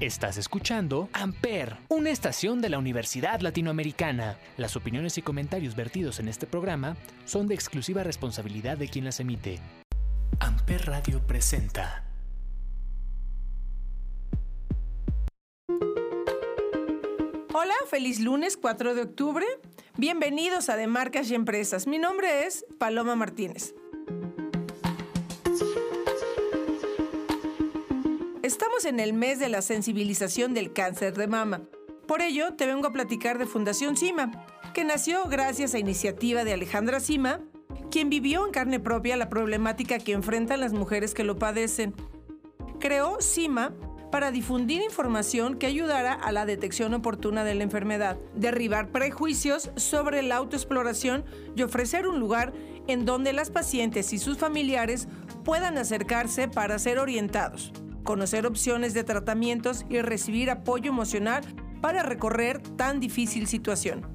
Estás escuchando Amper, una estación de la Universidad Latinoamericana. Las opiniones y comentarios vertidos en este programa son de exclusiva responsabilidad de quien las emite. Amper Radio presenta. Hola, feliz lunes 4 de octubre. Bienvenidos a De Marcas y Empresas. Mi nombre es Paloma Martínez. Estamos en el mes de la sensibilización del cáncer de mama. Por ello, te vengo a platicar de Fundación CIMA, que nació gracias a iniciativa de Alejandra Cima, quien vivió en carne propia la problemática que enfrentan las mujeres que lo padecen. Creó CIMA para difundir información que ayudara a la detección oportuna de la enfermedad, derribar prejuicios sobre la autoexploración y ofrecer un lugar en donde las pacientes y sus familiares puedan acercarse para ser orientados conocer opciones de tratamientos y recibir apoyo emocional para recorrer tan difícil situación.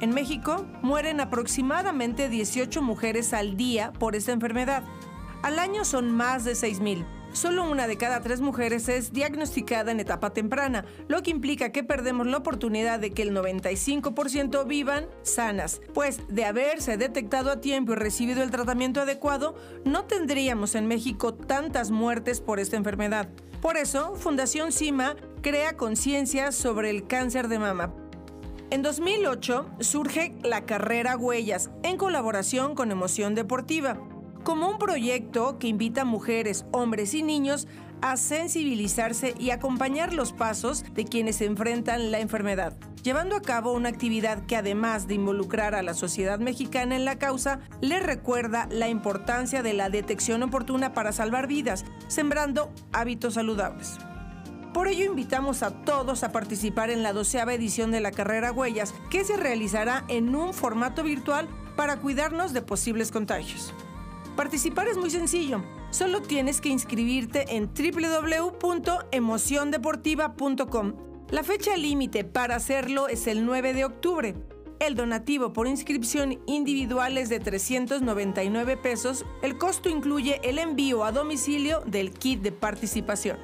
En México mueren aproximadamente 18 mujeres al día por esta enfermedad. Al año son más de 6.000. Solo una de cada tres mujeres es diagnosticada en etapa temprana, lo que implica que perdemos la oportunidad de que el 95% vivan sanas, pues de haberse detectado a tiempo y recibido el tratamiento adecuado, no tendríamos en México tantas muertes por esta enfermedad. Por eso, Fundación CIMA crea conciencia sobre el cáncer de mama. En 2008 surge la carrera Huellas en colaboración con Emoción Deportiva como un proyecto que invita a mujeres, hombres y niños a sensibilizarse y acompañar los pasos de quienes enfrentan la enfermedad, llevando a cabo una actividad que además de involucrar a la sociedad mexicana en la causa, le recuerda la importancia de la detección oportuna para salvar vidas, sembrando hábitos saludables. Por ello invitamos a todos a participar en la doceava edición de la carrera Huellas, que se realizará en un formato virtual para cuidarnos de posibles contagios. Participar es muy sencillo. Solo tienes que inscribirte en www.emociondeportiva.com. La fecha límite para hacerlo es el 9 de octubre. El donativo por inscripción individual es de 399 pesos. El costo incluye el envío a domicilio del kit de participación.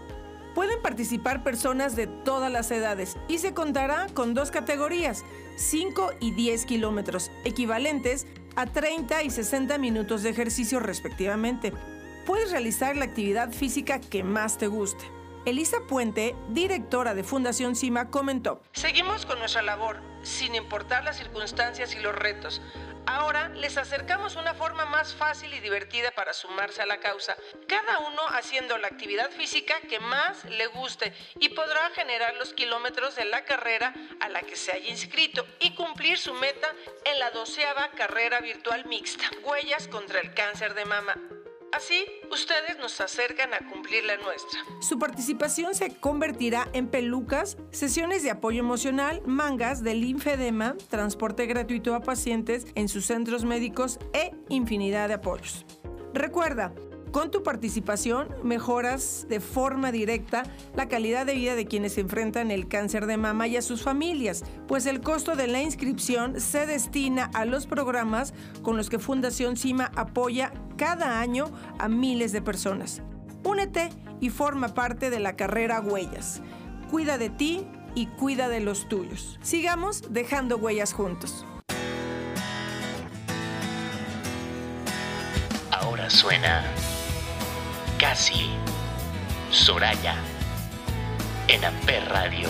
Pueden participar personas de todas las edades y se contará con dos categorías, 5 y 10 kilómetros, equivalentes a 30 y 60 minutos de ejercicio respectivamente. Puedes realizar la actividad física que más te guste. Elisa Puente, directora de Fundación CIMA, comentó, Seguimos con nuestra labor, sin importar las circunstancias y los retos. Ahora les acercamos una forma más fácil y divertida para sumarse a la causa, cada uno haciendo la actividad física que más le guste y podrá generar los kilómetros de la carrera a la que se haya inscrito y cumplir su meta en la doceava carrera virtual mixta, Huellas contra el cáncer de mama. Así, ustedes nos acercan a cumplir la nuestra. Su participación se convertirá en pelucas, sesiones de apoyo emocional, mangas del linfedema, transporte gratuito a pacientes en sus centros médicos e infinidad de apoyos. Recuerda, con tu participación mejoras de forma directa la calidad de vida de quienes enfrentan el cáncer de mama y a sus familias, pues el costo de la inscripción se destina a los programas con los que Fundación CIMA apoya cada año a miles de personas. Únete y forma parte de la carrera Huellas. Cuida de ti y cuida de los tuyos. Sigamos dejando huellas juntos. Ahora suena Casi Soraya en Amper Radio.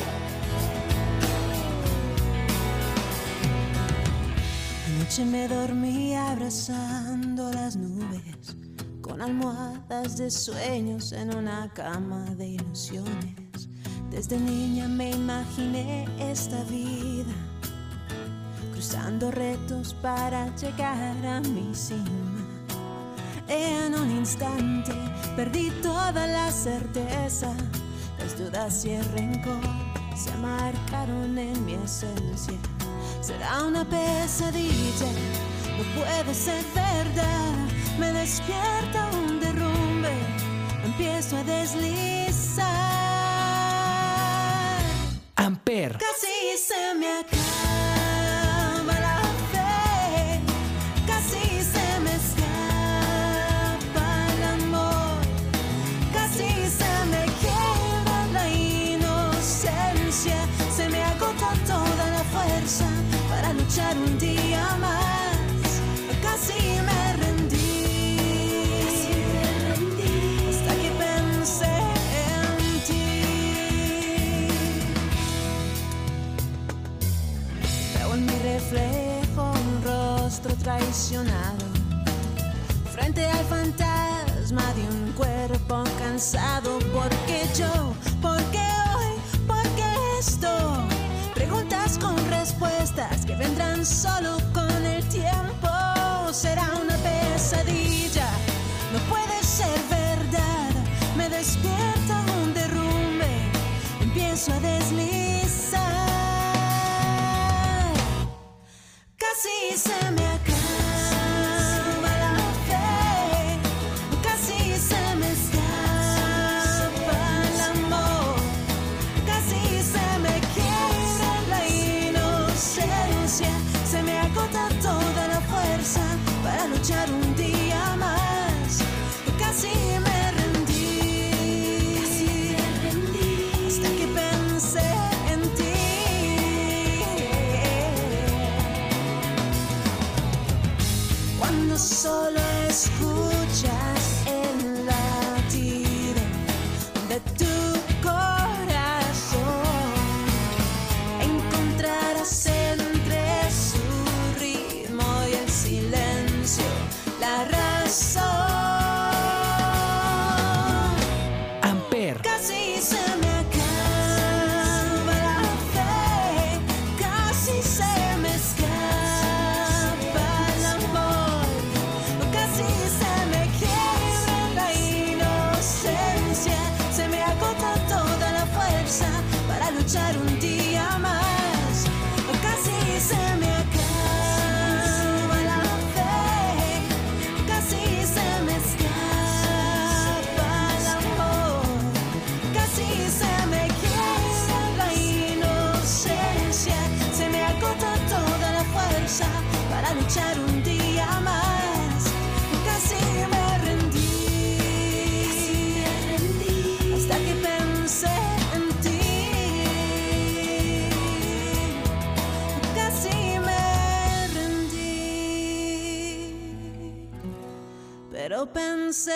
Anoche me dormí abrazando las nubes con almohadas de sueños en una cama de ilusiones. Desde niña me imaginé esta vida, cruzando retos para llegar a mi cima. En un instante perdí toda la certeza, las dudas y el rencor se marcaron en mi esencia. Será una pesadilla, no puede ser verdad. Me despierta un derrumbe, empiezo a deslizar. Amper. Casi vendrán solo Cuando solo escuchas pensé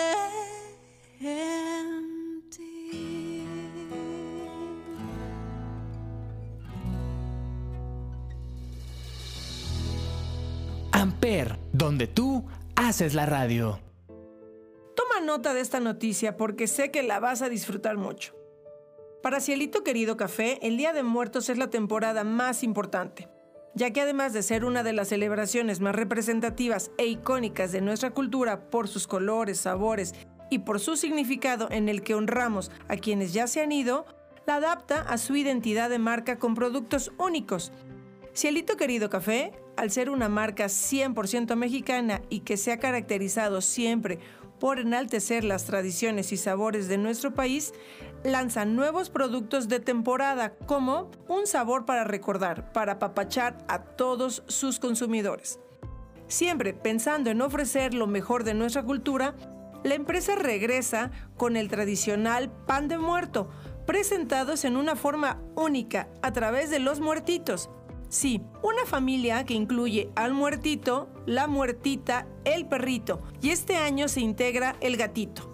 en ti. Amper, donde tú haces la radio. Toma nota de esta noticia porque sé que la vas a disfrutar mucho. Para Cielito Querido Café, el Día de Muertos es la temporada más importante, ya que además de ser una de las celebraciones más representativas e icónicas de nuestra cultura por sus colores, sabores y por su significado en el que honramos a quienes ya se han ido, la adapta a su identidad de marca con productos únicos. Cielito Querido Café, al ser una marca 100% mexicana y que se ha caracterizado siempre por enaltecer las tradiciones y sabores de nuestro país, lanza nuevos productos de temporada como un sabor para recordar, para apapachar a todos sus consumidores. Siempre pensando en ofrecer lo mejor de nuestra cultura, la empresa regresa con el tradicional pan de muerto, presentados en una forma única a través de los muertitos. Sí, una familia que incluye al muertito, la muertita, el perrito y este año se integra el gatito.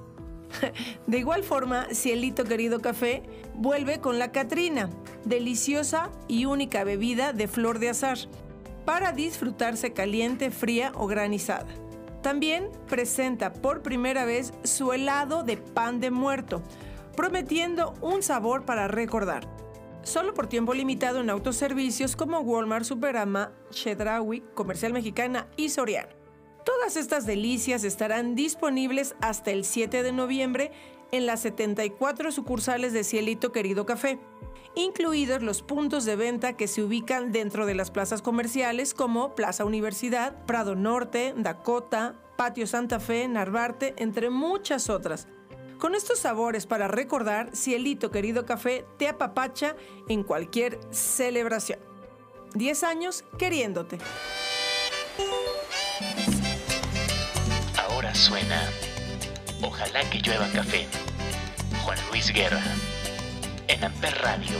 De igual forma, Cielito Querido Café vuelve con la Catrina, deliciosa y única bebida de flor de azar, para disfrutarse caliente, fría o granizada. También presenta por primera vez su helado de pan de muerto, prometiendo un sabor para recordar. Solo por tiempo limitado en autoservicios como Walmart, Superama, Chedraui, Comercial Mexicana y Soriana. Todas estas delicias estarán disponibles hasta el 7 de noviembre en las 74 sucursales de Cielito Querido Café, incluidos los puntos de venta que se ubican dentro de las plazas comerciales como Plaza Universidad, Prado Norte, Dakota, Patio Santa Fe, Narvarte, entre muchas otras. Con estos sabores para recordar, Cielito Querido Café te apapacha en cualquier celebración. 10 años queriéndote. Suena Ojalá que llueva café. Juan Luis Guerra. En Amper Radio.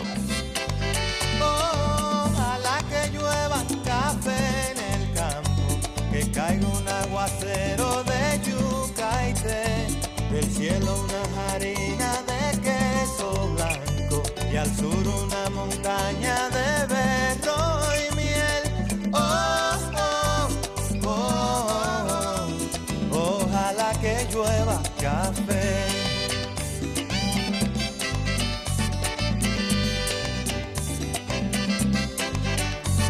Ojalá que llueva café en el campo, que caiga un aguacero de yuca y té, del cielo una harina de queso blanco y al sur una montaña de café.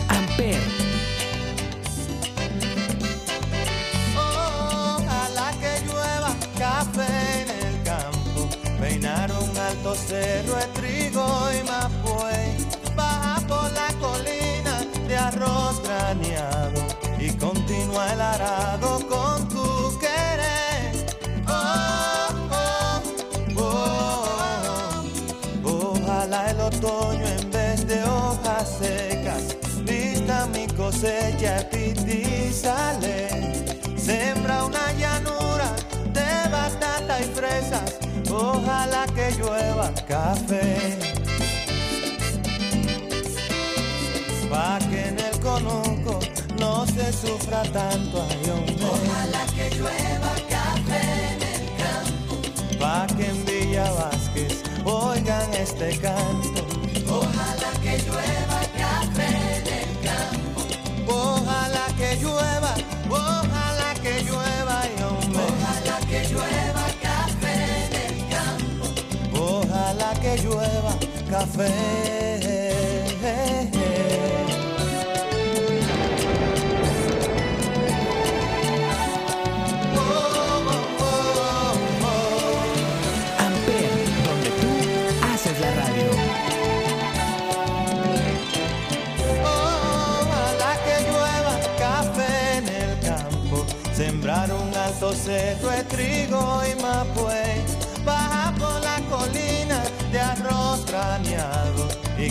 Amper. Ojalá que llueva café en el campo. Peinar un alto cerro de trigo y mapue. Baja por la colina de arroz graneado y continúa el arado cosecha y sale. Sembra una llanura de batata y fresas. Ojalá que llueva café. Pa' que en el conuco no se sufra tanto ay hombre. Ojalá que llueva café en el campo. Pa' que en Villa Vázquez oigan este canto. Ojalá que llueva en el campo, sembrar un alto cerro de trigo y mapuey,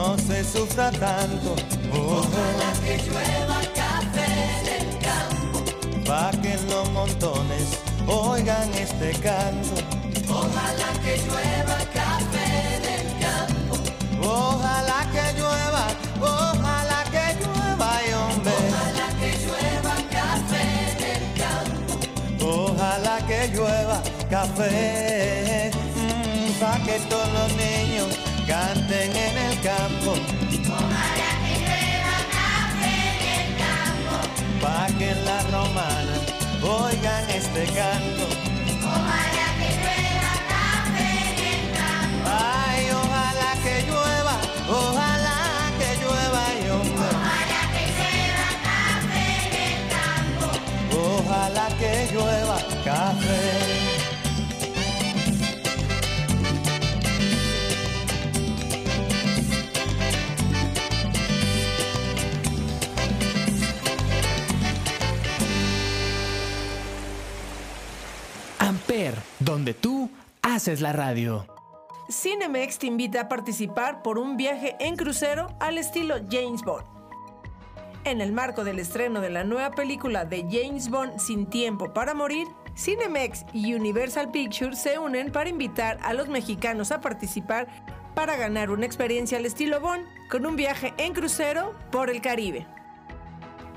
no se sufra tanto. Ojalá Que llueva café en el campo. pa' que los montones oigan este canto. Ojalá que llueva café en el campo. Ojalá que llueva, ojalá que llueva, ay, hombre. Ojalá que llueva café en el campo. Ojalá que llueva café, mm, pa' que todos los niños que en la romana oigan este canto. Ojalá que llueva café en el campo. Ay, ojalá que llueva, ojalá que llueva, hombre. Ojalá que llueva café en el campo. Ojalá que llueva café. Haces la radio. Cinemex te invita a participar por un viaje en crucero al estilo James Bond. En el marco del estreno de la nueva película de James Bond Sin Tiempo para Morir, Cinemex y Universal Pictures se unen para invitar a los mexicanos a participar para ganar una experiencia al estilo Bond con un viaje en crucero por el Caribe.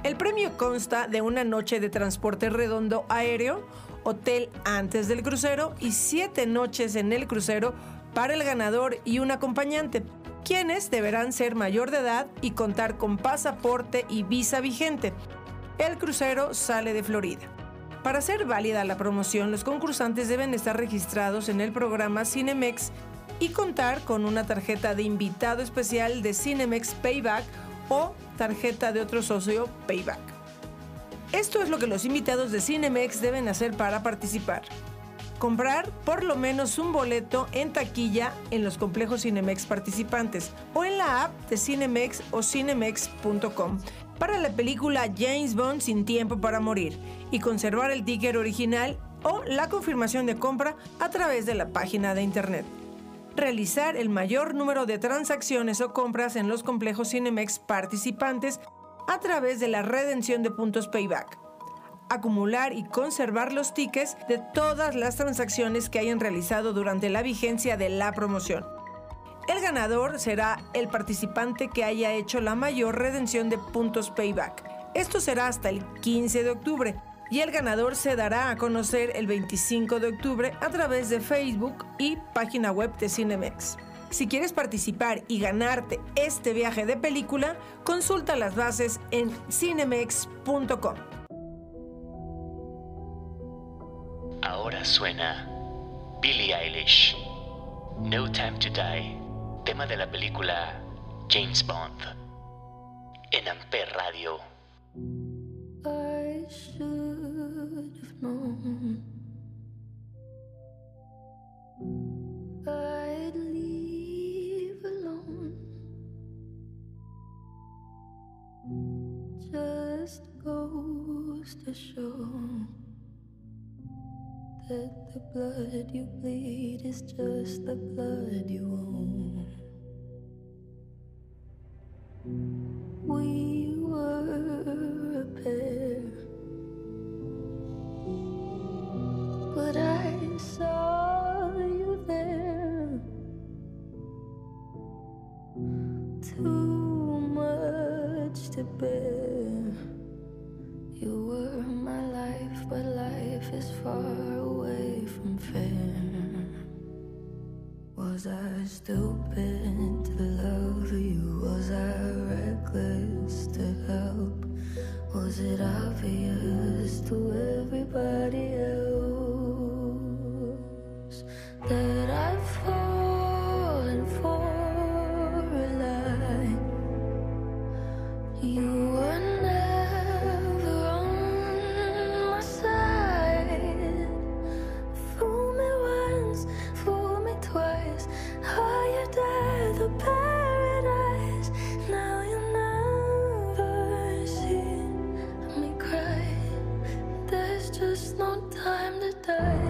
El premio consta de una noche de transporte redondo aéreo, hotel antes del crucero y siete noches en el crucero para el ganador y un acompañante, quienes deberán ser mayor de edad y contar con pasaporte y visa vigente. El crucero sale de Florida. Para ser válida la promoción, los concursantes deben estar registrados en el programa Cinemex y contar con una tarjeta de invitado especial de Cinemex Payback o tarjeta de otro socio Payback. Esto es lo que los invitados de Cinemex deben hacer para participar. Comprar por lo menos un boleto en taquilla en los complejos Cinemex participantes o en la app de Cinemex o cinemex.com para la película James Bond sin tiempo para morir y conservar el ticket original o la confirmación de compra a través de la página de internet. Realizar el mayor número de transacciones o compras en los complejos Cinemex participantes a través de la redención de puntos payback acumular y conservar los tickets de todas las transacciones que hayan realizado durante la vigencia de la promoción. El ganador será el participante que haya hecho la mayor redención de puntos payback. Esto será hasta el 15 de octubre y el ganador se dará a conocer el 25 de octubre a través de Facebook y página web de Cinemex. Si quieres participar y ganarte este viaje de película, consulta las bases en cinemex.com. Ahora suena Billie Eilish, No Time to Die, tema de la película James Bond, en Amper Radio. To show that the blood you bleed is just the blood you own. We were a pair, but I saw you there. Too much to bear. You were my life, but life is far away from fair. Was I stupid to love you? Was I reckless to help? Was it obvious to everybody else that die.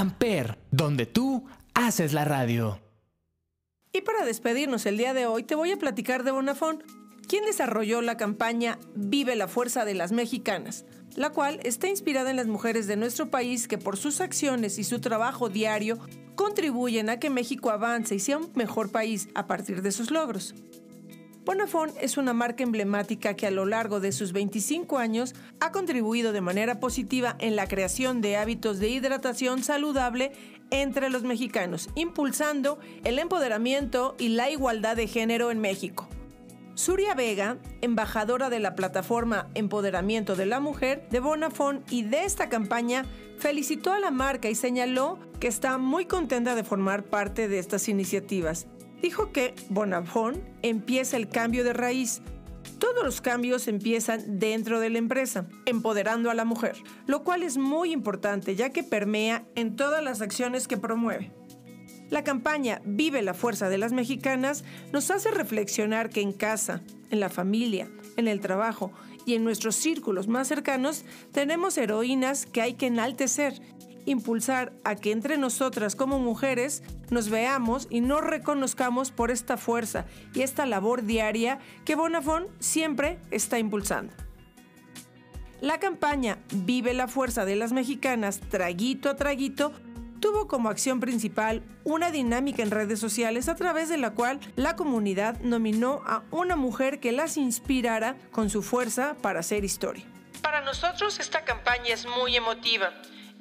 Amper, donde tú haces la radio. Y para despedirnos el día de hoy, te voy a platicar de Bonafón, quien desarrolló la campaña Vive la Fuerza de las Mexicanas, la cual está inspirada en las mujeres de nuestro país que por sus acciones y su trabajo diario contribuyen a que México avance y sea un mejor país a partir de sus logros. Bonafón es una marca emblemática que a lo largo de sus 25 años ha contribuido de manera positiva en la creación de hábitos de hidratación saludable entre los mexicanos, impulsando el empoderamiento y la igualdad de género en México. Suria Vega, embajadora de la plataforma Empoderamiento de la Mujer de Bonafón y de esta campaña, felicitó a la marca y señaló que está muy contenta de formar parte de estas iniciativas dijo que Bonafón empieza el cambio de raíz. Todos los cambios empiezan dentro de la empresa, empoderando a la mujer, lo cual es muy importante ya que permea en todas las acciones que promueve. La campaña Vive la Fuerza de las Mexicanas nos hace reflexionar que en casa, en la familia, en el trabajo y en nuestros círculos más cercanos tenemos heroínas que hay que enaltecer impulsar a que entre nosotras como mujeres nos veamos y nos reconozcamos por esta fuerza y esta labor diaria que Bonafón siempre está impulsando. La campaña Vive la Fuerza de las Mexicanas Traguito a Traguito tuvo como acción principal una dinámica en redes sociales a través de la cual la comunidad nominó a una mujer que las inspirara con su fuerza para hacer historia. Para nosotros esta campaña es muy emotiva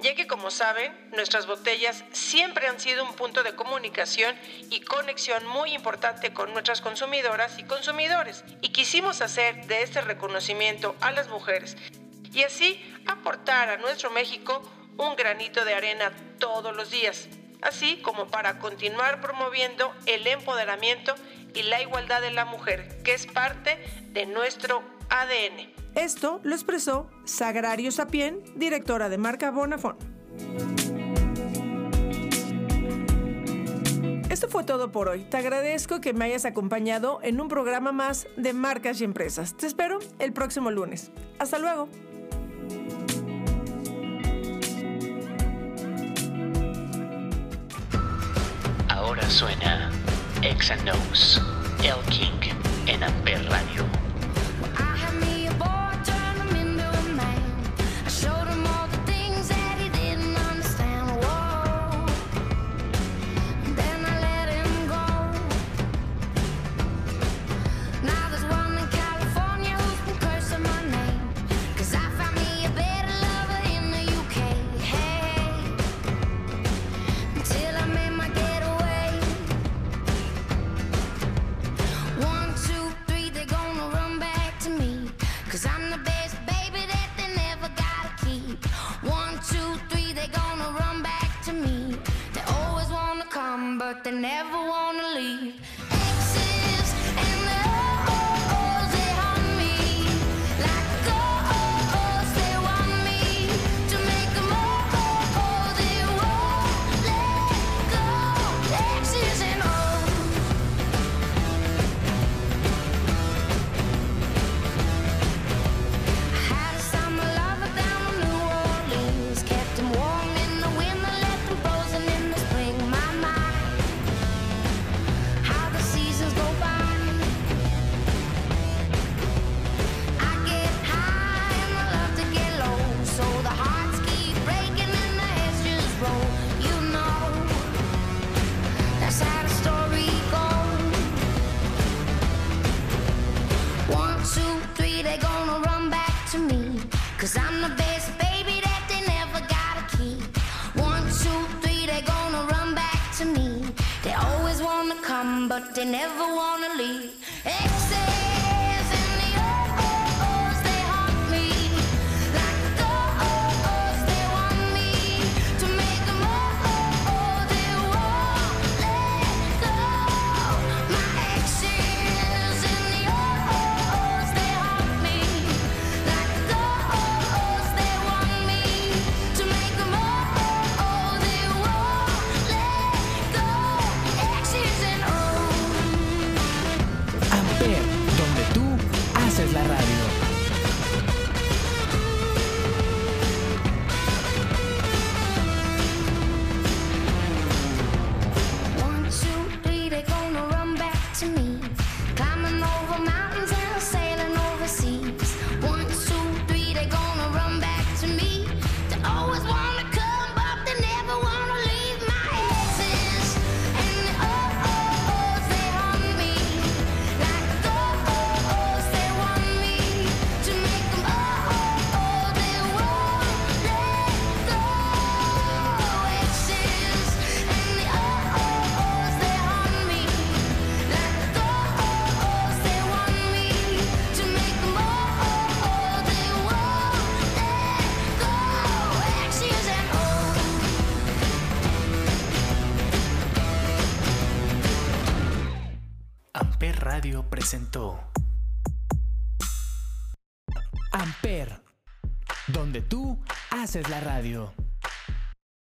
ya que como saben, nuestras botellas siempre han sido un punto de comunicación y conexión muy importante con nuestras consumidoras y consumidores, y quisimos hacer de este reconocimiento a las mujeres y así aportar a nuestro México un granito de arena todos los días, así como para continuar promoviendo el empoderamiento y la igualdad de la mujer, que es parte de nuestro ADN. Esto lo expresó Sagrario Sapien, directora de marca Bonafón. Esto fue todo por hoy. Te agradezco que me hayas acompañado en un programa más de marcas y empresas. Te espero el próximo lunes. Hasta luego. Ahora suena Exanos, El King en Amper Radio.